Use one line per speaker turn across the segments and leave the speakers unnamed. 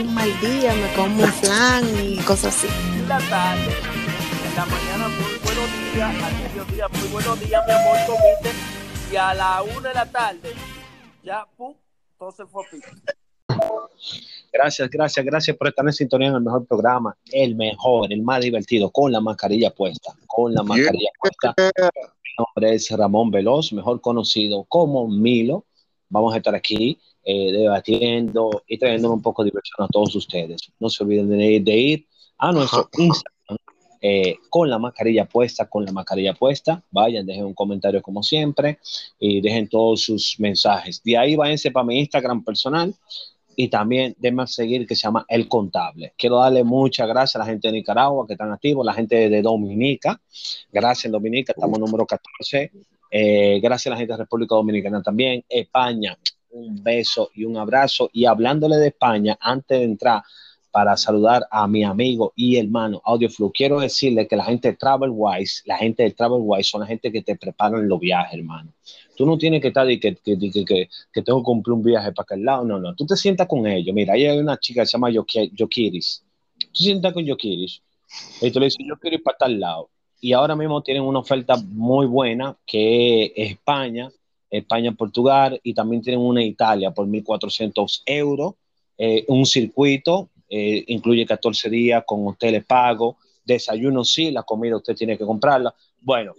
un mal día me como un flan y cosas así.
la tarde, en la mañana muy buenos días, al mediodía muy buenos días, mi amor, comiste, y a la una de la tarde, ya, pum, todo se fue a pico.
Gracias, gracias, gracias por estar en sintonía en el mejor programa, el mejor, el más divertido, con la mascarilla puesta, con la mascarilla puesta. Mi nombre es Ramón Veloz, mejor conocido como Milo. Vamos a estar aquí eh, debatiendo y trayendo un poco de diversión a todos ustedes. No se olviden de, de ir a nuestro Instagram eh, con la mascarilla puesta, con la mascarilla puesta. Vayan, dejen un comentario como siempre y dejen todos sus mensajes. De ahí váyanse para mi Instagram personal y también denme a seguir que se llama El Contable. Quiero darle muchas gracias a la gente de Nicaragua que están activos, la gente de Dominica. Gracias, Dominica, estamos número 14. Eh, gracias a la gente de República Dominicana también. España, un beso y un abrazo. Y hablándole de España, antes de entrar para saludar a mi amigo y hermano Audioflu, quiero decirle que la gente de TravelWise, la gente de TravelWise son la gente que te preparan los viajes, hermano. Tú no tienes que estar y que, que, que, que, que tengo que cumplir un viaje para aquel lado, no, no. Tú te sientas con ellos. Mira, ahí hay una chica que se llama Yoki- Yokiris. Tú sientas con Yokiris y tú le dices, yo quiero ir para tal lado. Y ahora mismo tienen una oferta muy buena que es España, España, Portugal y también tienen una Italia por 1.400 euros, eh, un circuito, eh, incluye 14 días con hoteles pagos, desayuno sí, la comida usted tiene que comprarla. Bueno,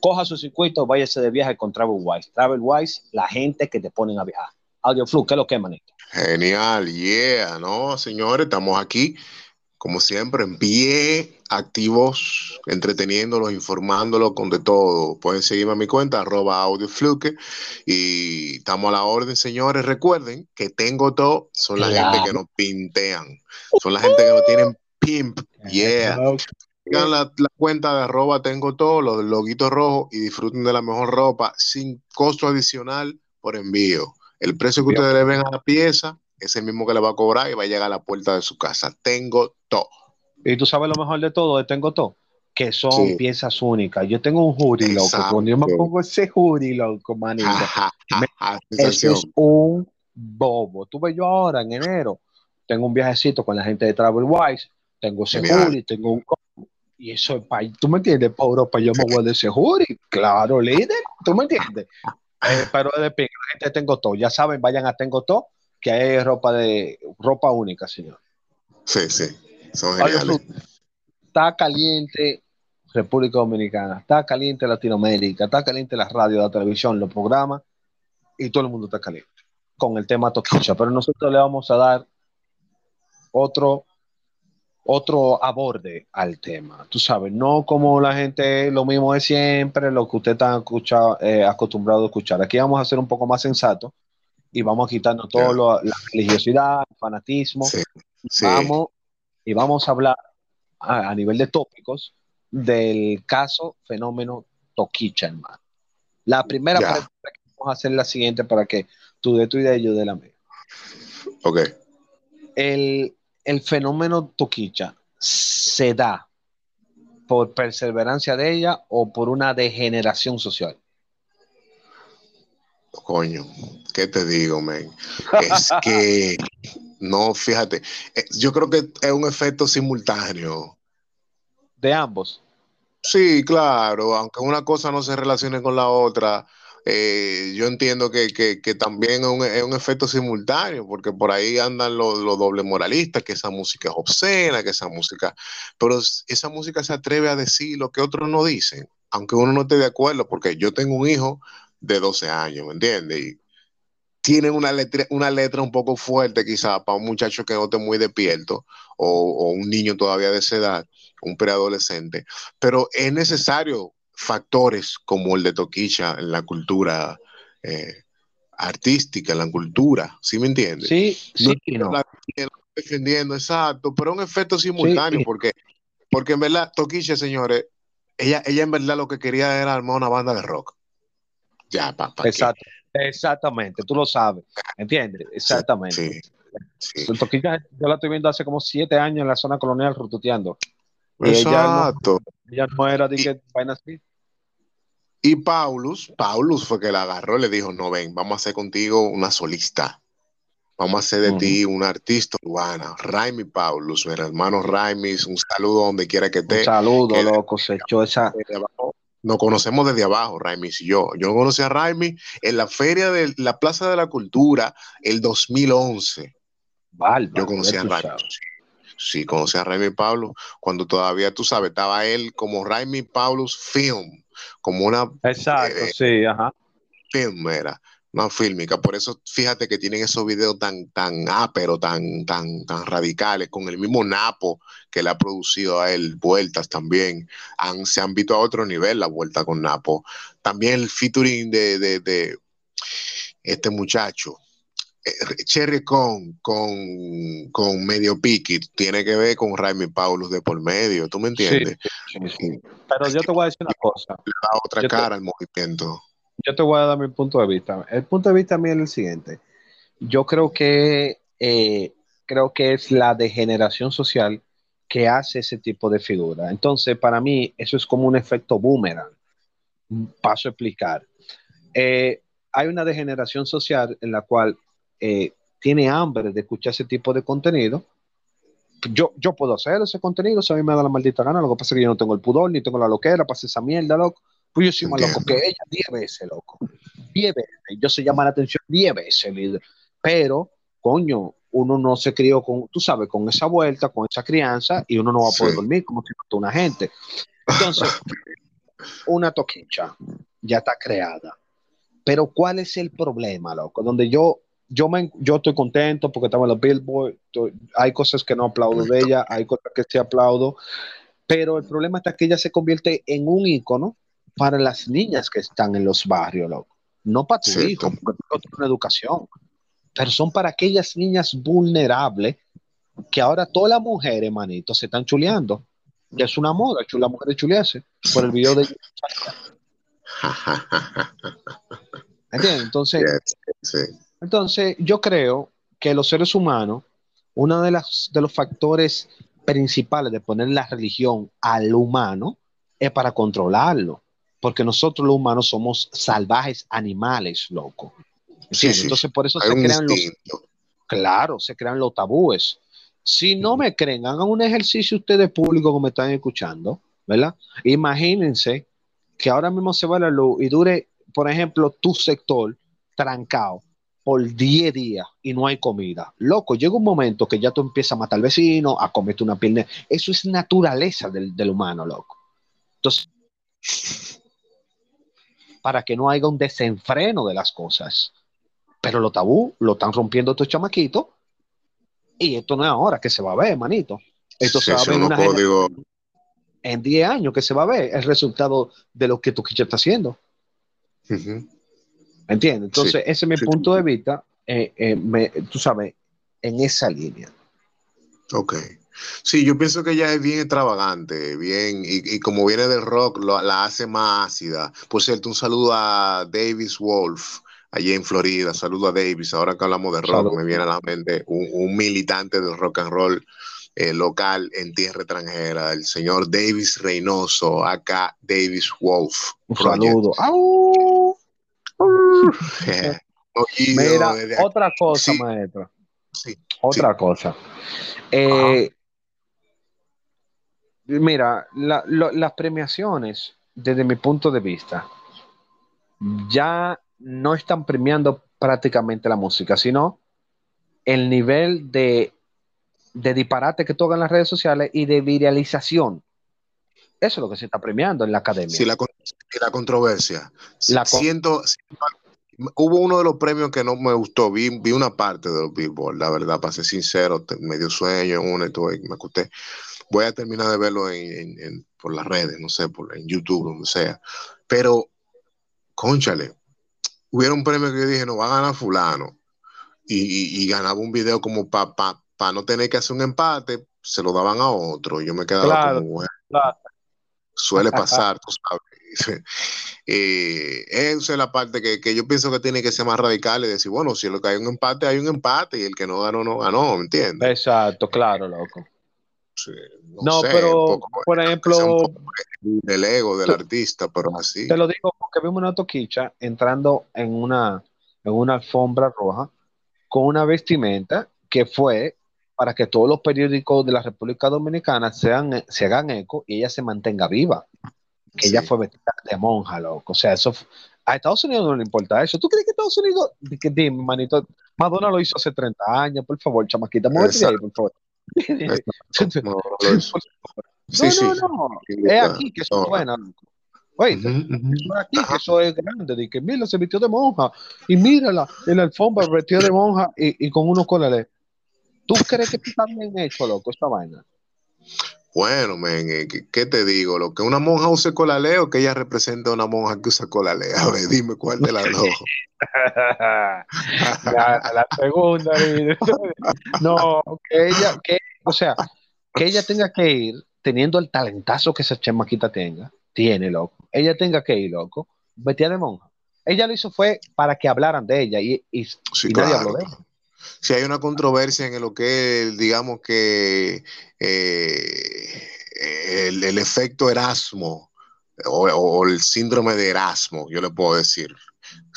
coja su circuito, váyase de viaje con TravelWise. TravelWise, la gente que te ponen a viajar. Audioflu, ¿qué es lo que manito?
Genial, yeah, ¿no? Señores, estamos aquí, como siempre, en pie, activos, entreteniéndolos, informándolos con de todo. Pueden seguirme a mi cuenta, arroba audiofluke, y estamos a la orden, señores. Recuerden que tengo todo, son la gente que nos pintean, son la gente que no tienen pimp, yeah. Sigan la, la cuenta de arroba tengo todo, los del loguito rojo y disfruten de la mejor ropa sin costo adicional por envío. El precio que
Bien.
ustedes le ven a la pieza es el mismo que le va a cobrar y va a llegar a la puerta de su casa. Tengo todo.
Y tú sabes lo mejor de todo, de tengo todo, que son
Sí.
piezas únicas. Yo tengo un jury, loco. Cuando yo me pongo ese jury, loco, manito. Eso es un bobo. Tuve yo ahora en enero, tengo un viajecito con la gente de TravelWise, tengo ese jury, tengo un y eso es para, tú me entiendes, para Europa yo me voy de ese jury, claro, líder, tú me entiendes. Eh, pero de la gente tengo todo, ya saben, vayan a tengo todo, que hay ropa de ropa única, señor.
Sí, sí. Son geniales.
Está caliente República Dominicana, está caliente Latinoamérica, está caliente la radio, la televisión, los programas, y todo el mundo está caliente con el tema Toquicha. Pero nosotros le vamos a dar otro, otro aborde al tema. Tú sabes, no como la gente, lo mismo de siempre, lo que usted está escucha- eh, acostumbrado a escuchar. Aquí vamos a ser un poco más sensato y vamos a quitarnos todo lo- la religiosidad, el fanatismo
Sí, sí.
vamos y vamos a hablar a, a nivel de tópicos del caso fenómeno Toquicha, hermano. La primera
Ya.
pregunta que vamos a hacer es la siguiente para que tú de tu idea y yo de la mía.
Ok.
El, el fenómeno Toquicha se da por perseverancia de ella o por una degeneración social.
Coño, ¿qué te digo, men? Es que, no, fíjate, eh, yo creo que es un efecto simultáneo.
De ambos.
Sí, claro, aunque una cosa no se relacione con la otra, eh, yo entiendo que, que- que también es un, es un efecto simultáneo, porque por ahí andan los, los doble moralistas, que esa música es obscena, que esa música, pero esa música se atreve a decir lo que otros no dicen, aunque uno no esté de acuerdo, porque yo tengo un hijo de 12 años, ¿me entiendes? Y tiene una letra, una letra un poco fuerte quizá para un muchacho que no esté muy despierto o, o un niño todavía de esa edad, un preadolescente, pero es necesario factores como el de Toquicha en la cultura eh, artística, en la cultura, ¿sí me entiendes?
Sí, sí
No la- defendiendo, exacto, pero un efecto simultáneo,
Sí.
porque Porque en verdad, Toquiche, señores, ella, ella en verdad lo que quería era armar una banda de rock. Ya, papá.
Exacto, exactamente, tú lo sabes, ¿entiendes? Exactamente.
Sí,
yo la estoy viendo hace como siete años en la zona colonial rututeando. Y
Exacto.
Ella no era de que vaina así.
Y Paulus, Paulus fue que la agarró y le dijo, no ven, vamos a hacer contigo una solista. Vamos a hacer de ti una artista urbana. Raimi Paulus, mi hermano Raimi, un saludo donde quiera que
Un
esté.
saludo, loco, se echó esa.
Nos conocemos desde abajo, Raimi y yo. Yo conocí a Raimi en la feria de la Plaza de la Cultura el 2011.
Bárbaro,
Yo conocí a Raimi.
sabes.
Sí, conocí a Raimi Pablo cuando todavía, tú sabes, estaba él como Raimi Paulus Film, como una
Exacto,
Eh,
sí, ajá.
film era, una fílmica. Por eso fíjate que tienen esos videos tan, tan áperos, tan, tan, tan radicales, con el mismo Napo que le ha producido a él, vueltas también. Han, se han visto a otro nivel la vuelta con Napo. También el featuring de, de, de este muchacho. eh, Cherry con, con, con Medio Piqui tiene que ver con Raimi Paulus de por medio, ¿tú me entiendes?
Sí, sí. Pero yo te voy a decir una cosa.
Da otra
Yo te-
cara al movimiento.
Yo te voy a dar mi punto de vista. El punto de vista mío es el siguiente. Yo creo que eh, creo que es la degeneración social que hace ese tipo de figura. Entonces, para mí, eso es como un efecto boomerang. Paso a explicar. Eh, hay una degeneración social en la cual eh, tiene hambre de escuchar ese tipo de contenido. Yo, yo puedo hacer ese contenido, si a mí me da la maldita gana, lo que pasa es que yo no tengo el pudor, ni tengo la loquera hacer esa mierda, loco. Pues yo soy más loco que ella diez veces, loco. Diez veces. Yo se llama la atención diez veces, líder. Pero, coño, uno no se crió con, tú sabes, con esa vuelta, con esa crianza, y uno no va a poder
Sí.
dormir como si fuera una gente. Entonces, una toquicha ya está creada. Pero ¿cuál es el problema, loco? Donde yo, yo, me, yo estoy contento porque estaba en los Billboard, estoy- hay cosas que no aplaudo de ella, hay cosas que sí aplaudo, pero el problema está que ella se convierte en un ícono para las niñas que están en los barrios, loco. No para tu hijo, porque tu hijo tiene una educación, pero son para aquellas niñas vulnerables que ahora todas las mujeres, manito, se están chuleando. Ya es una moda, chula mujeres chulearse por el video de ¿Entiendes? Entonces,
sí.
entonces, yo creo que los seres humanos, uno de, las, de los factores principales de poner la religión al humano es para controlarlo, porque nosotros los humanos somos salvajes animales, loco.
Sí.
Entonces, por eso
Hay
se crean los, claro, se crean los tabúes. Si no me creen, hagan un ejercicio ustedes públicos como me están escuchando, ¿verdad? Imagínense que ahora mismo se va la luz y dure, por ejemplo, tu sector trancado por 10 días y no hay comida. Loco, llega un momento que ya tú empiezas a matar al vecino, a comerte una pierna. Eso es naturaleza del, del humano, loco. Entonces, para que no haya un desenfreno de las cosas. Pero los tabú lo están rompiendo estos chamaquitos y esto no es ahora que se va a ver, manito. Esto
Sí,
se va a ver en,
unos
una
códigos.
gener- en 10 años que se va a ver el resultado de lo que Toquicha está haciendo.
Ujú.
¿Entiendes? Entonces, ese es mi
sí.
punto de vista, eh, eh, me- tú sabes, en esa línea.
Ok. Sí, yo pienso que ella es bien extravagante, bien, y, y como viene del rock, lo- la hace más ácida. Por cierto, un saludo a Davis Wolf, allí en Florida. Saludo a Davis. Ahora que hablamos de rock, me viene a la mente un, un militante del rock and roll eh, local en tierra extranjera, el señor Davis Reynoso, acá Davis Wolf.
Un
Project.
saludo.
Eh,
Mira,
aquí.
otra cosa,
Sí.
maestro.
Sí,
Otra cosa. Eh, mira, la- lo- las premiaciones, desde mi punto de vista, ya no están premiando prácticamente la música, sino el nivel de, de disparate que tocan las redes sociales y de viralización. Eso es lo que se está premiando en la academia.
Sí, la, la controversia.
La con-
Siento, hubo uno de los premios que no me gustó, vi, vi una parte de los Billboard, la verdad, para ser sincero, me dio sueño una y todo, y me acosté. Voy a terminar de verlo en, en- en- por las redes, no sé, por, en YouTube, donde sea. Pero, conchale, hubiera un premio que yo dije, no, va a ganar fulano. Y, y- y ganaba un video como para pa, pa no tener que hacer un empate, se lo daban a otro. Yo me quedaba
Claro,
como, bueno,
claro.
suele pasar, tú sabes. Eh, esa es la parte que, que yo pienso que tiene que ser más radical y decir, bueno, si lo que hay un empate, hay un empate y el que no ganó, no ganó, ¿me entiendes?
Exacto, claro, loco.
Sí,
No,
sé,
pero,
poco-
por ejemplo,
del ego del artista, pero así.
Te lo digo porque vimos una toquicha entrando en una, en una alfombra roja con una vestimenta que fue para que todos los periódicos de la República Dominicana sean, se hagan eco y ella se mantenga viva. Que ella
Sí.
fue vestida de monja, loco. O sea, eso a Estados Unidos no le importa eso. ¿Tú crees que Estados Unidos, que dime, manito, Madonna lo hizo hace 30 años, por favor, chamaquita, muévete ahí, por favor.
Exacto. No, no. Sí,
no,
sí.
no, no. Es aquí que son buenas. Oíste,
Ujú, ujú.
eso es aquí que eso es grande. De que mira, se vistió de monja. Y mírala en la alfombra vestida de monja y, y con unos colales. ¿Tú crees que está bien hecho, loco, esta vaina?
Bueno, men, eh, ¿qué, te digo? Lo que una monja use colalé o que ella representa a una monja que usa colalé. A ver, dime cuál de las dos.
la, la segunda. No, que ella, que, o sea, que ella tenga que ir teniendo el talentazo que esa chamaquita tenga, tiene, loco. Ella tenga que ir, loco, vestida de monja. Ella lo hizo fue para que hablaran de ella y, y,
Sí,
y nadie
claro.
habló de ella.
Si hay una controversia en lo que es, digamos que eh, el, el efecto Erasmo o, o el síndrome de Erasmo, yo le puedo decir.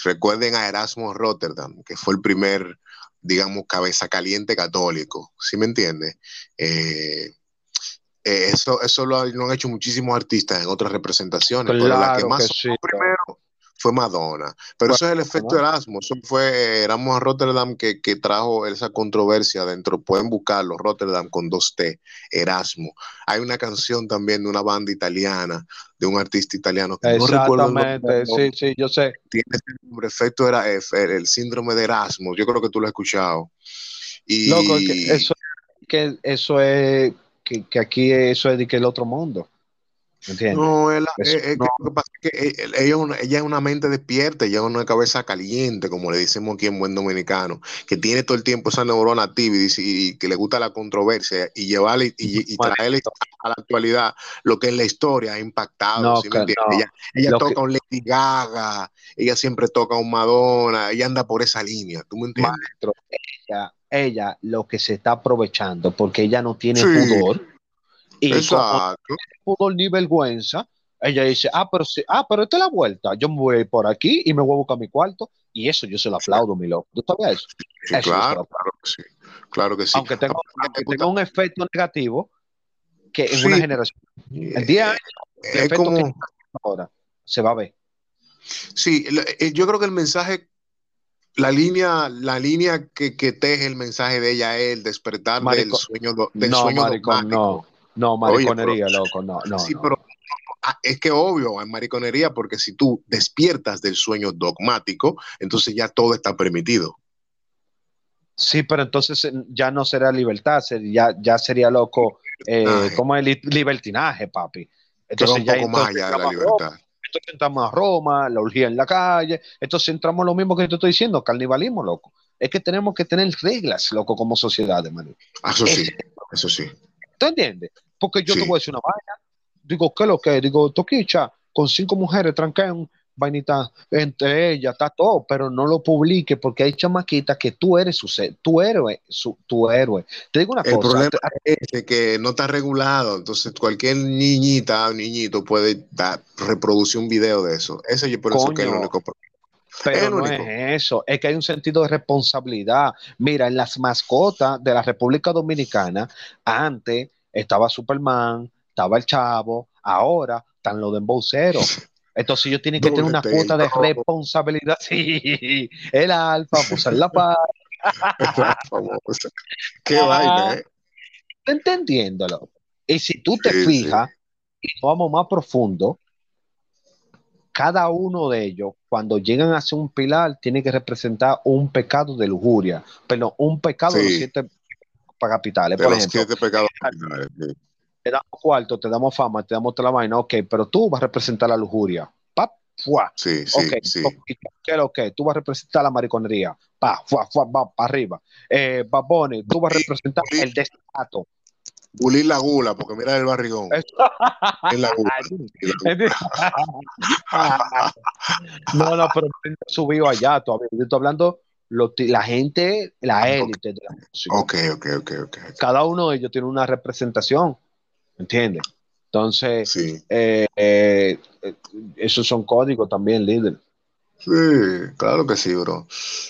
Recuerden a Erasmo Rotterdam, que fue el primer, digamos, cabeza caliente católico, ¿sí me entiende? Eh, eh, eso eso lo, han hecho muchísimos artistas en otras representaciones, pero la que
Claro
más
que sí.
primero fue Madonna. Pero eso es el efecto Erasmo. Eso fue eh, Erasmo Rotterdam que, que trajo esa controversia dentro. Pueden buscarlo, Rotterdam con dos T, Erasmo. Hay una canción también de una banda italiana, de un artista italiano que no recuerdo
Exactamente, sí, sí, yo sé.
tiene ese nombre, efecto era eh, el, síndrome de Erasmo. Yo creo que tú lo has escuchado. Y
Loco, que eso, que eso es que, que aquí eso es de que el otro mundo.
No, es la-
Eso
es- es que
no.
lo que pasa es que ella, ella es una, ella es una mente despierta, ella es una cabeza caliente, como le decimos aquí en buen dominicano, que tiene todo el tiempo esa neurona activa y, y que le gusta la controversia y llevarle y, y traerle a la actualidad lo que en la historia ha impactado.
No,
¿sí
que no.
Ella, toca
que-
un Lady Gaga, ella siempre toca un Madonna, ella anda por esa línea, ¿tú me entiendes?
Maestro, ella, ella lo que se está aprovechando porque ella no tiene
Sí.
pudor y como
Exacto.
ni vergüenza, ella dice, ah, pero sí, ah, pero esta es la vuelta, yo me voy por aquí y me voy a buscar mi cuarto y eso yo se lo aplaudo, mi loco. ¿Tú sabías eso?
Sí,
Eso
claro, claro que sí. Claro que sí.
Aunque tenga, un efecto negativo que en
Sí.
una generación, en 10 años, el
es como...
que ahora se va a ver.
Sí, el- el- yo creo que el mensaje, la línea, la línea que, que teje el mensaje de ella es el despertar del sueño, del
no,
sueño
maricón,
dogmático.
No,
Oye,
mariconería,
pero-
loco, no, no.
sí,
no.
pero ah, es que obvio, hay mariconería, porque si tú despiertas del sueño dogmático, entonces ya todo está permitido.
Sí, pero entonces eh, ya no será libertad, ya, ya sería loco, eh, como el li- libertinaje, papi. Entonces
un
ya
poco más allá de la
a Roma,
libertad.
entonces entramos a Roma, la orgía en la calle, entonces entramos a lo mismo que te estoy diciendo, carnivalismo, loco. Es que tenemos que tener reglas, loco, como sociedad, hermano.
Eso sí, eso sí.
¿Tú entiendes? Porque yo
Sí.
te voy a decir una vaina. Digo, ¿qué es lo que? Digo, Toquicha, con cinco mujeres, tranquen, vainita, entre ellas, está todo, pero no lo publique porque hay chamaquitas que tú eres su ser, tu héroe, su, tu héroe. Te digo una
El
cosa,
problema
te-
es de que no está regulado, entonces cualquier niñita o niñito puede dar- reproducir un video de eso. Ese yo por eso que es el único problema.
Pero
es
no
único.
es eso, es que hay un sentido de responsabilidad. Mira, en las mascotas de la República Dominicana, antes estaba Superman, estaba el Chavo, ahora están los de embolseros. Entonces ellos tienen que tener una cuota de responsabilidad. Sí, el alfa, pues la paz.
Qué
Ah.
vaina, ¿eh?
entendiéndolo. Y si tú te
Sí, sí.
fijas, y vamos más profundo, cada uno de ellos, cuando llegan a ser un pilar, tiene que representar un pecado de lujuria, pero un pecado de los siete capitales.
De
Por
los
ejemplo,
siete pecados capitales, sí.
te damos cuarto, te damos fama, te damos toda la vaina, ok, pero tú vas a representar la lujuria. Pa, fuá.
Sí, sí,
Ok,
sí.
¿y ¿qué es lo que? Tú vas a representar la mariconería. Pa, fuá, fuá, va para arriba. Eh, Bad Bunny, tú vas a representar el desacato.
Pulir la gula, porque mira el barrigón. En la gula.
no, no, pero no subió allá todavía. Yo estoy hablando lo- la gente, la élite de la música.
Ok, ok, ok, ok.
Cada uno de ellos tiene una representación, ¿entiendes? Entonces,
Sí,
eh, eh, eh, esos son códigos también, líder.
Sí, claro que sí, bro.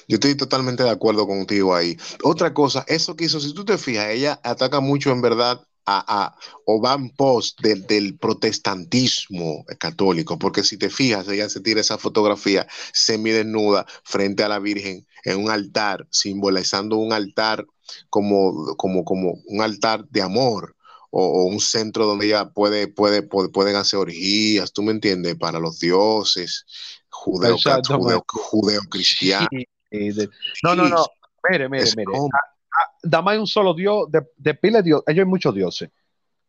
Yo estoy totalmente de acuerdo contigo ahí. Otra cosa, eso que hizo, si tú te fijas, ella ataca mucho en verdad a, a o va en del, protestantismo católico, porque si te fijas, ella se tira esa fotografía semidesnuda frente a la Virgen en un altar, simbolizando un altar como, como, como un altar de amor. O, o un centro donde ella puede, puede, puede- pueden hacer orgías, ¿tú me entiendes? Para los dioses judeo, judeo.
Sí, sí, de- no, no, no. Mire, mire, mire.
como-
Dama hay un solo Dios, de, de pila de Dios. Ellos hay muchos dioses.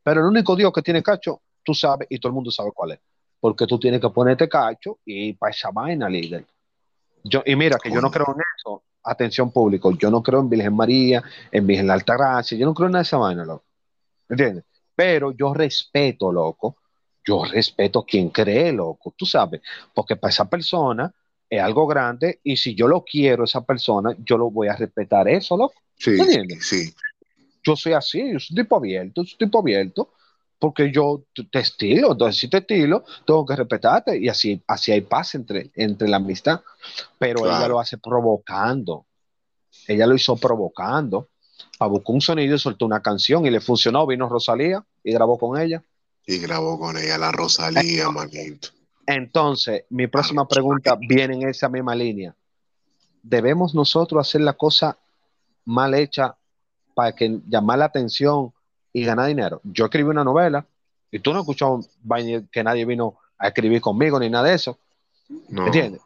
Pero el único Dios que tiene cacho, tú sabes, y todo el mundo sabe cuál es. Porque tú tienes que ponerte cacho y para esa vaina, líder. Yo, y mira, que yo no creo en eso. Atención público, yo no creo en Virgen María, en Virgen Altagracia, yo no creo en esa vaina, loco. ¿Entiendes? Pero yo respeto, loco. Yo respeto quien cree, loco. Tú sabes, porque para esa persona es algo grande y si yo lo quiero, esa persona, yo lo voy a respetar eso, loco.
Sí, sí.
Yo soy así, yo soy un tipo abierto, soy un tipo abierto, porque yo te estilo, entonces si te estilo, tengo que respetarte y así, así hay paz entre, entre la amistad. Pero
Claro.
ella lo hace provocando. Ella lo hizo provocando. A buscar un sonido y soltó una canción y le funcionó. Vino Rosalía y grabó con ella.
Y grabó con ella la Rosalía, manito.
Entonces, mi próxima pregunta viene en esa misma línea. ¿Debemos nosotros hacer la cosa mal hecha para que llamar la atención y ganar dinero? Yo escribí una novela y tú no vaina que nadie vino a escribir conmigo ni nada de eso.
No.
¿Entiendes?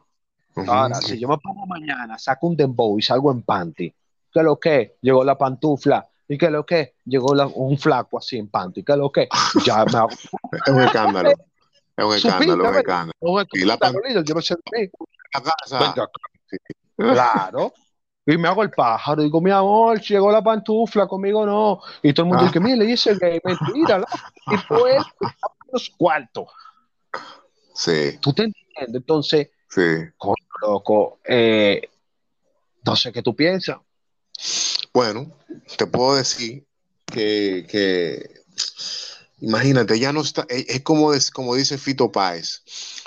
Ahora, si yo me pongo mañana, saco un dembow y salgo en panty, ¿qué es lo que? Llegó la pantufla. ¿Y qué es lo que? Llegó la- un flaco así en panty. ¿Qué es lo que? Ya me hago
Es un escándalo. Es un escándalo,
pinta,
un escándalo. Y la
yo no sé de mí.
La casa.
Claro. Y me hago el pájaro. Digo, mi amor, llegó la pantufla, conmigo no. Y todo el mundo
Ah.
dice, mire, y ese gay, mentira. loco. Y pues, los cuartos.
Sí,
¿Tú te entiendes? Entonces,
sí.
coño, loco, eh, no sé qué tú piensas.
Bueno, te puedo decir que, que imagínate, ya no está, es, es como, es como dice Fito Páez,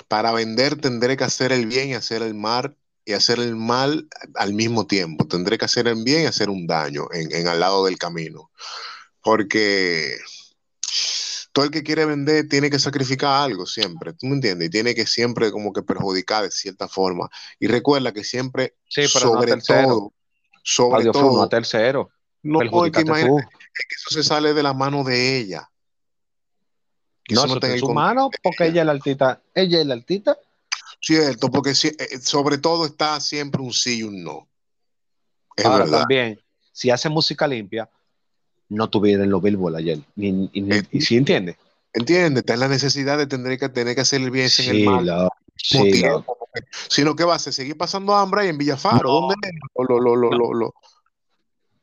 para vender tendré que hacer el bien y hacer el mal y hacer el mal al mismo tiempo. Tendré que hacer el bien y hacer un daño en, en al lado del camino. Porque todo el que quiere vender tiene que sacrificar algo siempre, ¿tú me entiendes? Y tiene que siempre como que perjudicar de cierta forma. Y recuerda que siempre,
Sí, no a
sobre todo,
no tercero.
no, es que
Perjudícate
imagínate, es que eso se sale de las manos de ella. Que
No,
eso está
en
el
su mano, porque ella es la altita. Ella es la altita.
Cierto, porque si- eh, sobre todo está siempre un sí y un no. Es
Ahora
verdad.
también, si hace música limpia, no tuvieran los Billboard ayer. Ni, ni- ni-
Eh,
y si entiendes?
¿Entiendes? Está en la necesidad de tener que, tener que hacer el bien sin el
Sí,
mal.
lo- sí,
tiempo, porque Sino que va a seguir pasando hambre ahí en Villafaro.
No.
¿Dónde es? Lo- lo- lo-
No.
lo- lo-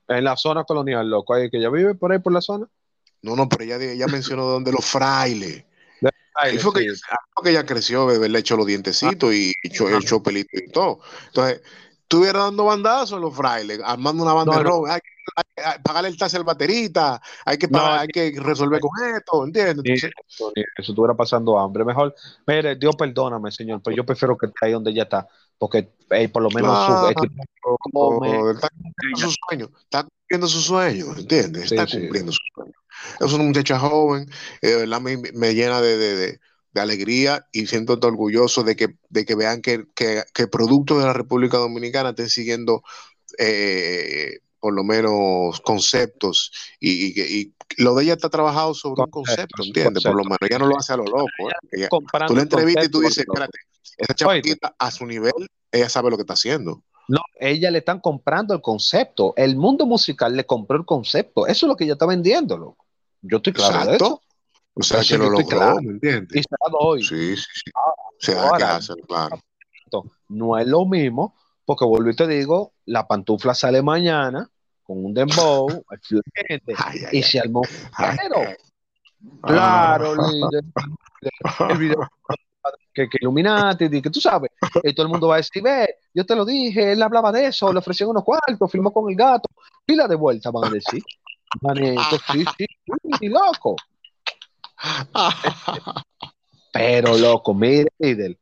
en la zona colonial, loco, hay que ella vive por ahí por la zona.
No, no, pero ella, ella mencionó donde los frailes.
Ahí
Ahí fue que, ella, ahí fue que ella creció, de haberle hecho los dientecitos y hecho,
Ajá.
hecho pelito y todo. Entonces, estuviera dando bandazos a los frailes, armando una banda
No,
de robo. Hay, que- hay que pagarle el taxi al baterista, hay que,
No,
pagar- hay que resolver con esto, ¿entiendes?
Eso, eso estuviera pasando hambre. Mejor, mire, Dios perdóname, señor, pero yo prefiero que esté ahí donde ella está, porque eh, por lo menos su
está cumpliendo su sueño, está cumpliendo su sueño, ¿entiendes?
Sí,
Está
sí.
cumpliendo su sueño. Es una muchacha joven, eh, de verdad me, me llena de, de- de- de alegría y siento orgulloso de que, de que vean que, que, que productos de la República Dominicana estén siguiendo eh, por lo menos conceptos y, y, que- y lo de ella está trabajado sobre un concepto, ¿entiendes? Por lo menos ella no lo hace a lo loco. ¿eh? Ella- tú la entrevistas y tú dices, espérate, esa chamaquita a su nivel, ella sabe lo que está haciendo.
No, ella le están comprando el concepto. El mundo musical le compró el concepto. Eso es lo que ella está vendiendo, loco. Yo estoy claro de
Exacto.
eso.
O sea, que lo logró,
claro.
¿me entiendes?
Y se la doy.
Sí, sí, sí. Se da que hacer, claro.
No es lo mismo, porque vuelvo y te digo, la pantufla sale mañana con un dembow, excelente,
Ay, ay,
y se armó pero
ay.
Claro,
Ah.
líder. El video que, que Illuminati, que tú sabes, y todo el mundo va a decir, ve, yo te lo dije, él hablaba de eso, le ofrecieron unos cuartos, filmó con el gato, pila de vuelta, van a decir. Manito, sí, sí, sí, loco. Pero, loco, mire, líder,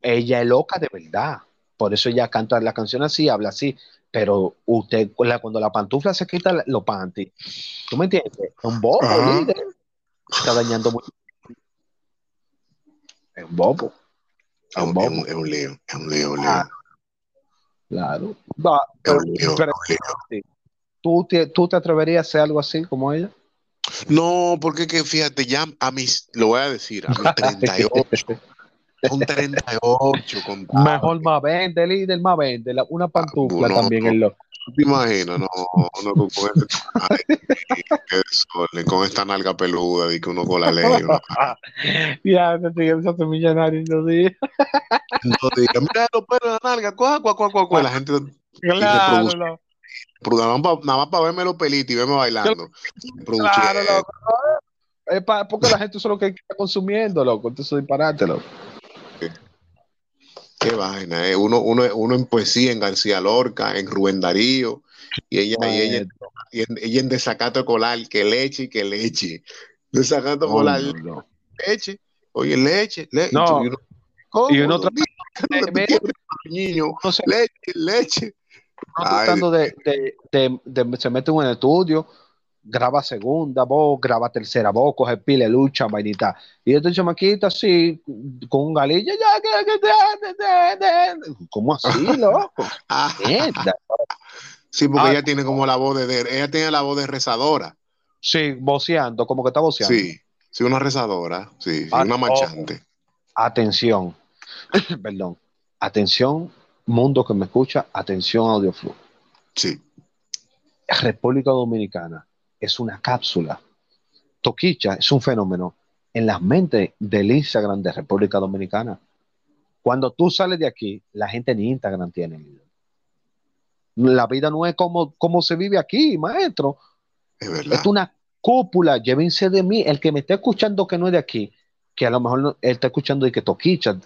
ella es loca de verdad. Por eso ella canta la canción así, habla así. Pero usted, cuando la pantufla se quita los panties, ¿tú me entiendes? Es un bobo, líder. Está dañando mucho. Es un bobo.
Es
un bobo.
un- es un lío, es un lío, es un lío.
Ah, Claro. Va,
Es
pero-
un lío,
pero-
es un lío.
¿tú, te, ¿Tú te atreverías a hacer algo así como ella?
No, porque que fíjate, ya a mis, lo voy a decir, a mis 38, son 38, compadre.
Mejor más vende, líder, más vende. La- una pantufla
no,
también
no.
es lo.
¿Tú te imaginas? No, uno con, con este, con esta nalga peluda y que uno con la ley. uno-
Ya, te estoy hace millonario no días.
no diga, mira los pelos de la nalga, cuá, cuá, cuá, cuá, cuá. La gente
Claro.
Nada más para nada más pa verme los pelitos y verme bailando.
Claro, loco. Es porque la gente eso es lo que está consumiendo, loco. Entonces disparate, loco.
Qué vaina, eh. Uno, uno, uno en poesía, en García Lorca, en Rubén Darío, y ella, y ella, y en, ella en desacato colar, que leche que leche. Desacato
No,
colar,
no,
leche. Oye, leche, leche.
No.
Y uno, ¿cómo?
Y uno
repitiendo, niño, leche, leche.
Tratando de, de, de- de- se mete en el estudio, graba segunda voz, graba tercera voz, coge pile, lucha, vainita. Y este chamaquito así, con un galillo, ¿cómo así, loco?
Sí, porque
Ah.
ella tiene como la voz de, ella tiene la voz de rezadora.
Sí, voceando, como que está voceando.
Sí, sí, una rezadora, sí, sí,
Ah,
una marchante.
Atención, perdón, atención, mundo que me escucha, atención, Audioflu.
Sí,
República Dominicana es una cápsula. Toquicha es un fenómeno en las mentes del Instagram de República Dominicana. Cuando tú sales de aquí, la gente ni Instagram tiene. La vida no es como, como se vive aquí, maestro.
es verdad.
Es una cúpula, llévense de mí. El que me está escuchando que no es de aquí, que a lo mejor no- él está escuchando y que toquicha.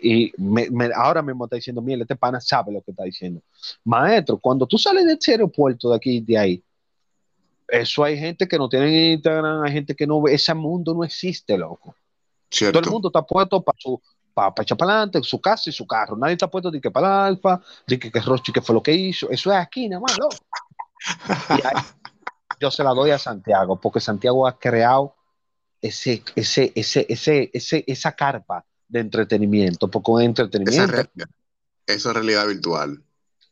Y me- me- ahora mismo está diciendo, mira, este pana sabe lo que está diciendo. Maestro, cuando tú sales de ese aeropuerto de aquí y de ahí, eso hay gente que no tiene Instagram, hay gente que no ve, ese mundo no existe, loco.
Cierto.
Todo el mundo está puesto para su para echar para adelante, su casa y su carro. Nadie está puesto de que para el alfa, de que, que Rochi que fue lo que hizo. Eso es aquí nada más, loco. Y ahí yo se la doy a Santiago, porque Santiago ha creado ese, ese, ese, ese, ese, esa carpa de entretenimiento, porque es
Esa
entretenimiento.
es realidad. Eso es realidad virtual.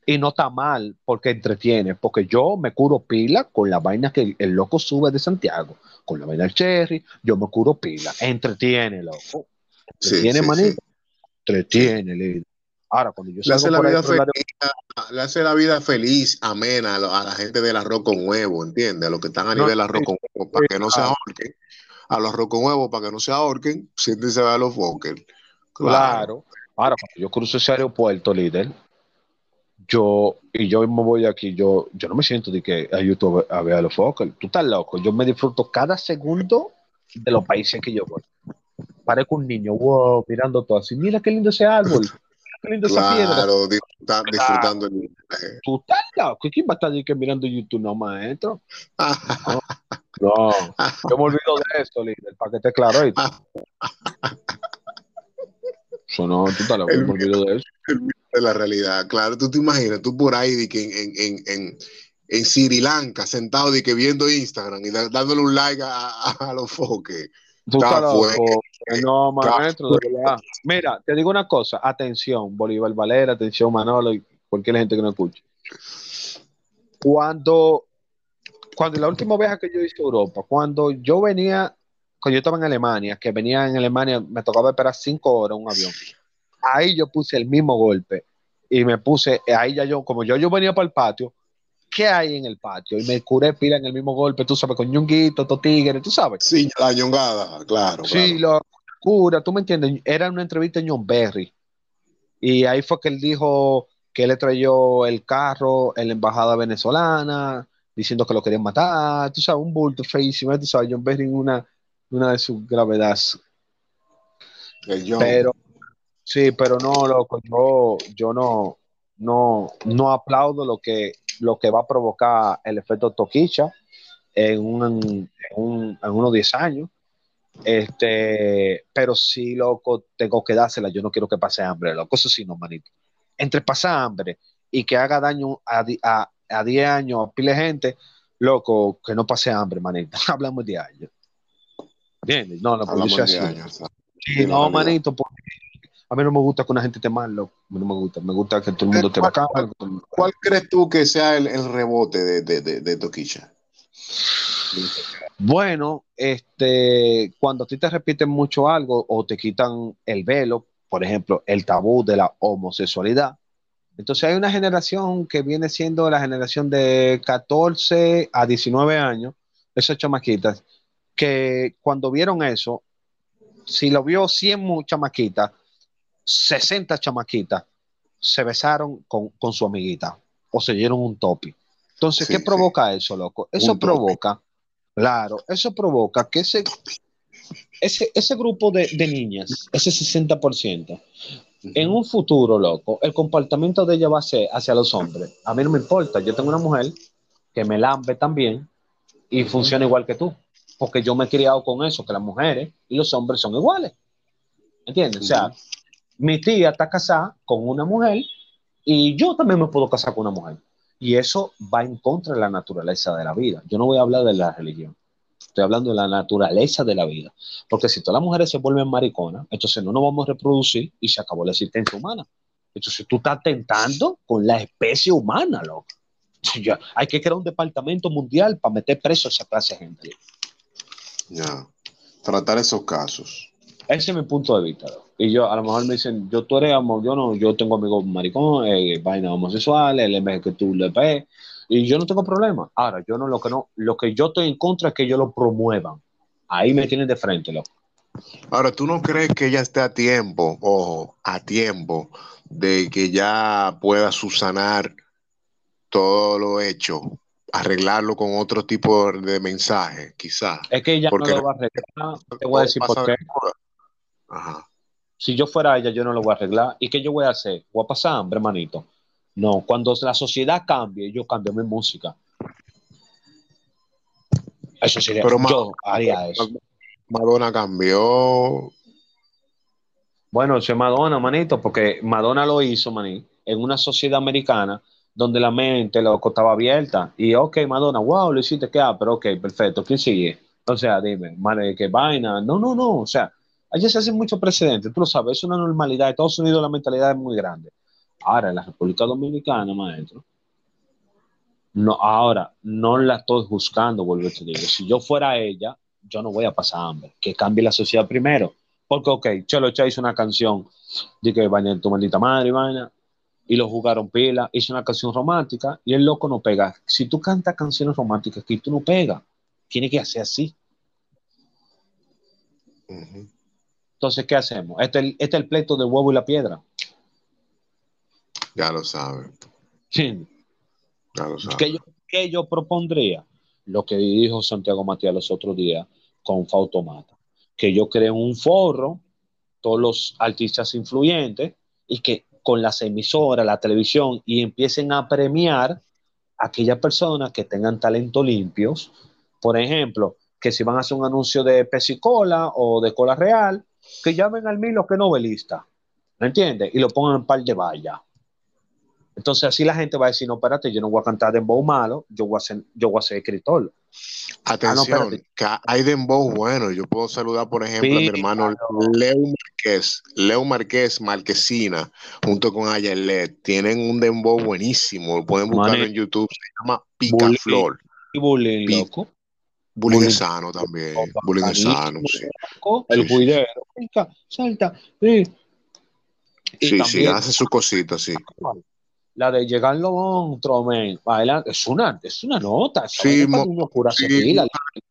Y no está mal, porque entretiene, porque yo me curo pila con la vaina que el, el loco sube de Santiago, con la vaina del cherry, yo me curo pila. Entretiene, loco.
Sí,
Entretiene,
sí,
manito.
sí.
Entretiene, líder. Ahora, cuando yo
Le hace, la vida feliz, le hace la vida feliz, amena a, lo- a la gente del arroz con huevo, ¿entiendes? A los que están a
No,
nivel arroz
sí,
con huevo, para que no se
claro.
ahorquen. A los arroz con huevo, para que no se ahorquen, siéntense a los fokker.
Claro. Ahora, cuando yo cruzo ese aeropuerto, líder, yo, y yo me voy aquí, yo, yo no me siento de que a YouTube a ver a los focos. Tú estás loco. Yo me disfruto cada segundo de los países que yo voy. Parezco un niño, wow, mirando todo así. Mira qué lindo ese árbol. Mira Qué lindo esa piedra.
Claro, disfruta- disfrutando el.
Tú estás loco. ¿Quién va a estar de que mirando YouTube, no, maestro? No, yo me olvido de eso, líder, para que esté claro. ¿oíste? Eso no, tú estás loco, yo me olvido de eso.
de la realidad. Claro, tú te imaginas, tú por ahí de que en, en, en, en, Sri Lanka, sentado de que viendo Instagram y da- dándole un like a, a, a los foques. Fuerte.
No, maestro, de verdad. Mira, te digo una cosa, atención, Bolívar Valera, atención, Manolo y cualquier gente que no escuche. Cuando, cuando la última vez que yo hice Europa, cuando yo venía, cuando yo estaba en Alemania, que venía en Alemania, me tocaba esperar cinco horas un avión. Ahí yo puse el mismo golpe y me puse, ahí ya yo, como yo, yo venía para el patio, ¿qué hay en el patio? Y me curé pila en el mismo golpe, tú sabes, con ñunguito, to tigre, tú sabes.
Sí, la ñongada, claro.
Sí,
claro.
lo cura, tú me entiendes. Era una entrevista en John Berry. Y ahí fue que él dijo que le trayó el carro en la embajada venezolana, diciendo que lo querían matar, tú sabes, un bulto feísimo, tú sabes, John Berry una, una de sus gravedades. Pero, sí, pero no, loco, yo, yo no, no, no aplaudo lo que, lo que va a provocar el efecto Toquicha en, un, en, unos 10 años. Este, pero sí, loco, tengo que dársela. Yo no quiero que pase hambre, loco. Eso sí, no, manito. Entre pasar hambre y que haga daño a, a, a 10 años pile gente, loco, que no pase hambre, manito. Hablamos de años. Bien, no, no, pues así. sí, no, manito, porque a mí no me gusta que una gente te mal, loco. A mí no me gusta. Me gusta que todo el mundo te bacán.
¿Cuál, crees tú que sea el, el rebote de, de, de, de Toquicha?
Bueno, este, cuando a ti te repiten mucho algo o te quitan el velo, por ejemplo, el tabú de la homosexualidad, entonces hay una generación que viene siendo la generación de 14 a 19 años, esas chamaquitas, que cuando vieron eso, si lo vio 100 chamaquitas, 60 chamaquitas se besaron con, su amiguita o se dieron un topi. Entonces, ¿qué provoca eso, loco? Eso provoca, claro, eso provoca que ese, ese, ese grupo de, de niñas, ese 60%, en un futuro, loco, el comportamiento de ella va a ser hacia los hombres. A mí no me importa. Yo tengo una mujer que me lambe también y funciona igual que tú. Porque yo me he criado con eso, que las mujeres y los hombres son iguales. ¿Entiendes? O sea, mi tía está casada con una mujer y yo también me puedo casar con una mujer. Y eso va en contra de la naturaleza de la vida. Yo no voy a hablar de la religión. Estoy hablando de la naturaleza de la vida. Porque si todas las mujeres se vuelven mariconas, entonces no nos vamos a reproducir y se acabó la existencia humana. Entonces tú estás tentando con la especie humana, loco. Ya, hay que crear un departamento mundial para meter preso a esa clase de gente.
Ya, tratar esos casos.
Ese es mi punto de vista. Y yo, a lo mejor me dicen, yo tú eres, yo no, yo tengo amigos maricón, eh, vainas homosexuales, el que tú le ves, y yo no tengo problema. Ahora, yo no lo que no, lo que yo estoy en contra es que ellos lo promuevan. Ahí me tienen de frente, loco.
Ahora, ¿tú no crees que ella esté a tiempo, ojo, a tiempo, de que ya pueda subsanar todo lo hecho, arreglarlo con otro tipo de mensaje, quizás?
Es que ella no lo va a arreglar. Te voy a decir por qué. Ajá. Si yo fuera ella, yo no lo voy a arreglar. ¿Y qué yo voy a hacer? Voy a pasar hambre, manito. No, cuando la sociedad cambie, yo cambio mi música. Eso sería. Pero yo haría eso.
Madonna cambió.
Bueno, es Madonna, manito, porque Madonna lo hizo, maní, en una sociedad americana donde la mente, loco, estaba abierta. Y, ok, Madonna, wow, lo hiciste, ¿qué? Ah, pero ok, perfecto, ¿quién sigue? O sea, dime, madre, ¿qué vaina? No, no, no, o sea, allí se hacen muchos precedentes, tú lo sabes, es una normalidad. Estados Unidos la mentalidad es muy grande. Ahora, en la República Dominicana, maestro, no, ahora no la estoy juzgando, vuelvo a te digo. Si yo fuera ella, yo no voy a pasar hambre. Que cambie la sociedad primero. Porque, ok, Chelo Cha hizo una canción de que vaina tu maldita madre, vaina, y lo jugaron pila, hizo una canción romántica y el loco no pega. Si tú cantas canciones románticas que tú no pegas, tiene que hacer así. Entonces, ¿qué hacemos? Este, este es el pleito del huevo y la piedra.
Ya lo saben.
Sí. Ya lo saben. ¿Qué yo, propondría? Lo que dijo Santiago Matías los otros días con Fautomata. Que yo cree un foro, todos los artistas influyentes, y que con las emisoras, la televisión, y empiecen a premiar a aquellas personas que tengan talento limpios. Por ejemplo, que si van a hacer un anuncio de pesicola o de cola real, que llamen al Milo que novelista. ¿Me entiendes? Y lo pongan en par de vallas. Entonces así la gente va a decir, no, espérate, yo no voy a cantar dembow malo, yo voy a ser, yo voy a ser escritor.
Atención, ah, que hay dembow bueno. Yo puedo saludar, por ejemplo, a mi hermano Leo Marqués, Leo Marqués Marquesina, junto con Ayalet. Tienen un dembow buenísimo. Lo pueden buscar en YouTube. Se llama Picaflor.
Y bullying, loco.
Bullying sano también. Bullying sano, sí.
El juidero. Salta. Sí,
sí, sí, hace su cosita, sí
la de llegar los monstruos, es una, es una nota.
Sí,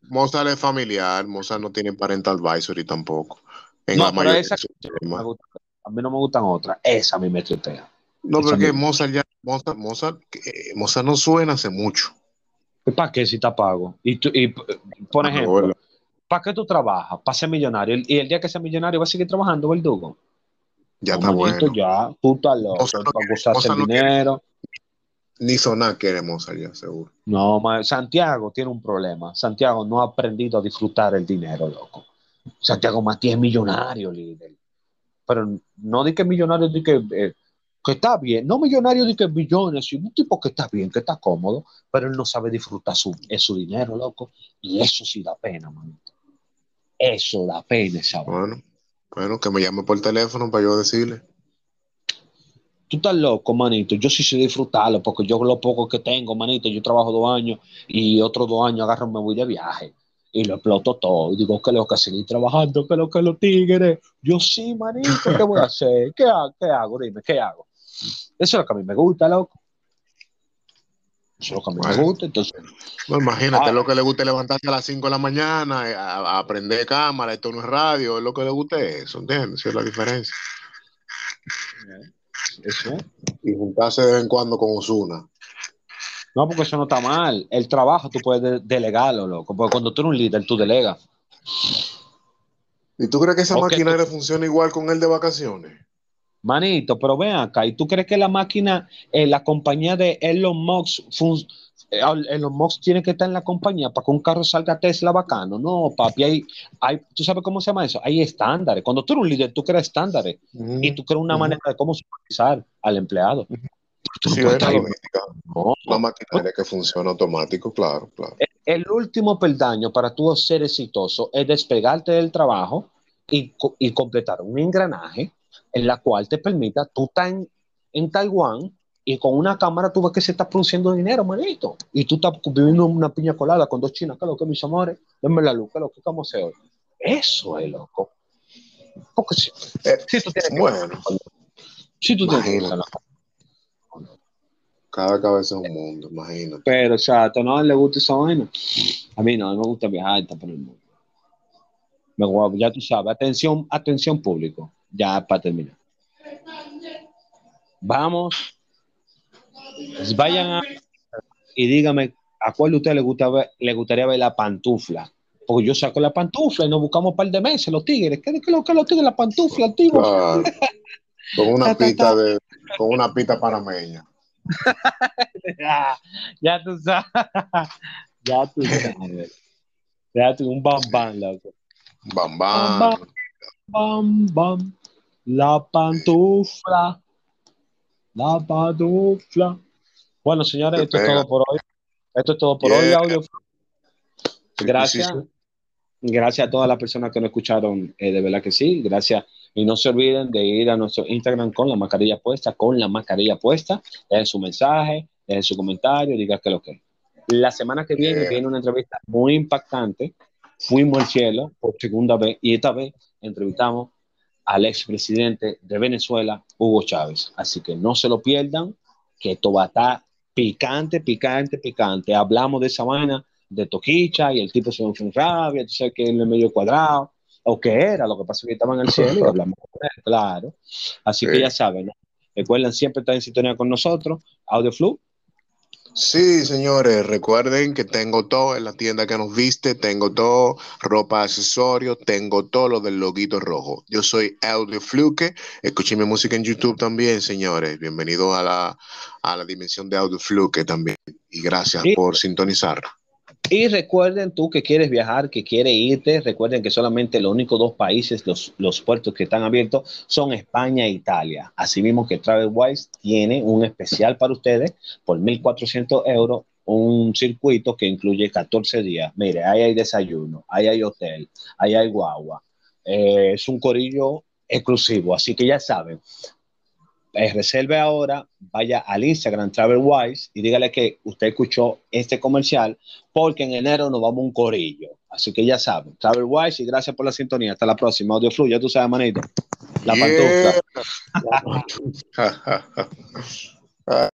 Mozart es familiar, Mozart no tiene parental advisory tampoco.
En no, la esa, a mí no me gustan otras, esa a mí me tritea.
No,
Esa
porque. Mozart ya, Mozart, Mozart, eh, Mozart no suena hace mucho.
¿Para qué si está pago? Y, tú- y, por
Ah,
ejemplo. ¿para qué tú trabajas? Para ser millonario. Y el día que sea millonario va a seguir trabajando, verdugo.
Ya
No,
está bueno.
ya, tú estás loco.
Mozart no
para gozarse el
no
dinero.
Ni sonar quiere Mozart ya, seguro.
No, ma- Santiago tiene un problema. Santiago no ha aprendido a disfrutar el dinero, loco. Santiago Matías es millonario, líder. Pero no di que millonario, di que, eh, que está bien. No millonario, di que millones, sino un tipo que está bien, que está cómodo, pero él no sabe disfrutar su, es su dinero, loco. Y eso sí da pena, manito. Eso da pena, ¿sabes?
Bueno, bueno, que me llame por teléfono para yo decirle.
Tú estás loco, manito. Yo sí sé disfrutarlo, porque yo lo poco que tengo, manito, yo trabajo dos años y otros dos años agarro, me voy de viaje y lo exploto todo. Y digo que lo que seguir trabajando, que lo que los tigres. Yo sí, manito, ¿qué voy a hacer? ¿Qué hago? ¿Qué hago? Dime, ¿qué hago? Eso es lo que a mí me gusta, loco. Eso es lo que a mí me gusta. Entonces,
No, imagínate
Ah.
lo que le gusta levantarse a las 5 de la mañana, eh, a, a aprender cámara, esto no es radio, es lo que le gusta es eso, ¿entiendes? Esa es la diferencia.
eso es.
Y juntarse de vez en cuando con Osuna.
No, porque eso no está mal. El trabajo tú puedes de- delegarlo, loco. Porque cuando tú eres un líder, tú delegas.
¿Y tú crees que esa
Ok,
maquinaria funciona igual con el de vacaciones?
Manito, pero ven acá, ¿y tú crees que la máquina, eh, la compañía de Elon Musk, fun- eh, Elon Musk tiene que estar en la compañía para que un carro salga Tesla bacano? No, papi, hay, hay, ¿tú sabes cómo se llama eso? Hay estándares. Cuando tú eres un líder, tú creas estándares y tú creas una manera de cómo supervisar al empleado. Tú no
Sí, logística,
no.
una maquinaria que funciona automático, claro, claro.
El último peldaño para tú ser exitoso es despegarte del trabajo y, y completar un engranaje en la cual te permita, tú estás en, en Taiwán y con una cámara tú ves que se está produciendo dinero, manito. Y tú estás viviendo una piña colada con dos chinas, que lo que mis amores, denme la luz, que lo que hacer hoy. Eso es loco. Porque si,
Eh,
si tú tienes que,
Bueno,
si tú tienes que
cada cabeza es un mundo, imagínate.
Pero, o sea, a no le gusta esa vaina. A mí no, a mí me gusta viajar está por el mundo. Me ya tú sabes, atención, atención público, ya para terminar. Vamos, pues vayan a, y dígame, ¿a cuál de ustedes le, gusta ver- le gustaría ver la pantufla? Porque yo saco la pantufla y nos buscamos un par de meses, los tigres. ¿Qué es lo que los tigres? La pantufla, tío.
Claro. Con una
Ta, ta,
pita
ta.
de, con una pita panameña.
ya, ya tú sabes. ya tú sabes. Ya tú, un bam bam, loco.
Bam, bam.
Bam, bam. La pantufla. La pantufla. Bueno, señores, esto es todo por hoy. Esto es todo por hoy, audio.
Sí,
Gracias.
sí, sí.
Gracias a todas las personas que nos escucharon, eh, de verdad que sí. Gracias. Y no se olviden de ir a nuestro Instagram con la mascarilla puesta, con la mascarilla puesta. Dejen su mensaje, dejen su comentario, digan que lo que. La semana que viene
Yeah.
viene una entrevista muy impactante. Fuimos al cielo por segunda vez y esta vez entrevistamos al expresidente de Venezuela, Hugo Chávez. Así que no se lo pierdan, que esto va a estar picante, picante, picante. Hablamos de esa vaina de Toquicha y el tipo se fue en rabia, tú sabes que él es medio cuadrado, o que era, lo que pasa es que estaba en el cielo y hablamos con él, claro. Así que ya saben, ¿no? recuerden siempre estar en sintonía con nosotros, AudioFlu,
Sí, señores, recuerden que tengo todo en la tienda que nos viste, tengo todo, ropa, accesorios, tengo todo lo del loguito rojo. Yo soy Audio Fluke, escuché mi música en YouTube también, señores. Bienvenidos a la, a la dimensión de Audio Fluke también. Y gracias
Sí.
por sintonizar.
Y recuerden tú que quieres viajar, que quieres irte, recuerden que solamente los únicos dos países, los, los puertos que están abiertos son España e Italia. Asimismo que TravelWise tiene un especial para ustedes por 1.400 euros, un circuito que incluye 14 días. Mire, ahí hay desayuno, ahí hay hotel, ahí hay guagua. Eh, es un corillo exclusivo, así que ya saben, eh, reserve ahora, vaya al Instagram TravelWise y dígale que usted escuchó este comercial porque en enero nos vamos a un corillo. Así que ya saben, TravelWise y gracias por la sintonía. Hasta la próxima. Audio Flu, ya tú sabes, manito. La
Yeah.
pantufla.